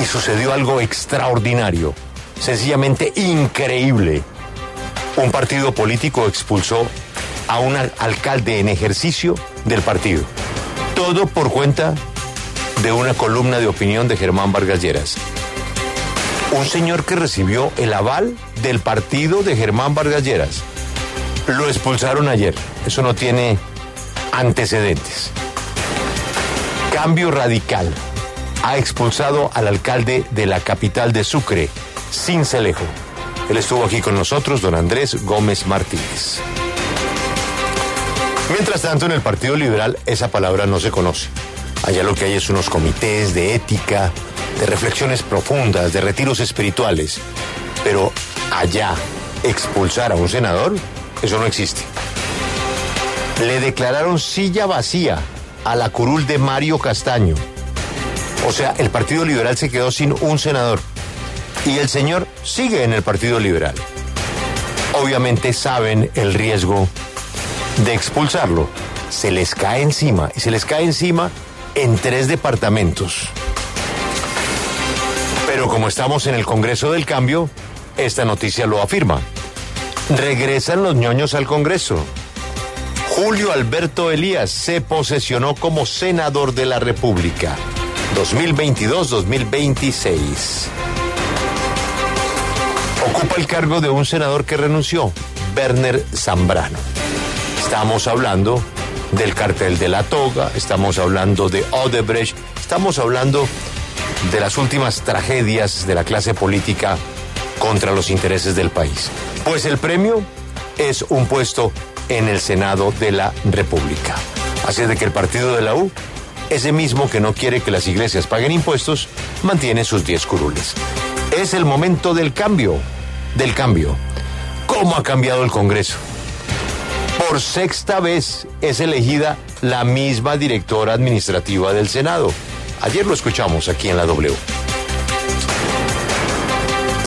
y sucedió algo extraordinario, sencillamente increíble. Un partido político expulsó a un alcalde en ejercicio del partido. Todo por cuenta de una columna de opinión de Germán Vargas Lleras. Un señor que recibió el aval del partido de Germán Vargas Lleras. Lo expulsaron ayer. Eso no tiene antecedentes. Cambio radical. Ha expulsado al alcalde de la capital de Sucre, Cincelejo. Él estuvo aquí con nosotros, don Andrés Gómez Martínez. Mientras tanto, en el Partido Liberal esa palabra no se conoce. Allá lo que hay es unos comités de ética, de reflexiones profundas, de retiros espirituales. Pero allá, expulsar a un senador, eso no existe. Le declararon silla vacía a la curul de Mario Castaño. O sea, el Partido Liberal se quedó sin un senador. Y el señor sigue en el Partido Liberal. Obviamente saben el riesgo de expulsarlo. Se les cae encima y se les cae encima en tres departamentos. Pero como estamos en el Congreso del Cambio, esta noticia lo afirma. Regresan los ñoños al Congreso. Julio Alberto Elías se posesionó como senador de la República 2022-2026. Ocupa el cargo de un senador que renunció, Werner Zambrano. Estamos hablando del cartel de la toga, estamos hablando de Odebrecht, estamos hablando de las últimas tragedias de la clase política contra los intereses del país. Pues el premio es un puesto en el Senado de la República. Así es de que el partido de la U, ese mismo que no quiere que las iglesias paguen impuestos, mantiene sus 10 curules. Es el momento del cambio, del cambio. ¿Cómo ha cambiado el Congreso? Por sexta vez es elegida la misma directora administrativa del Senado. Ayer lo escuchamos aquí en la W.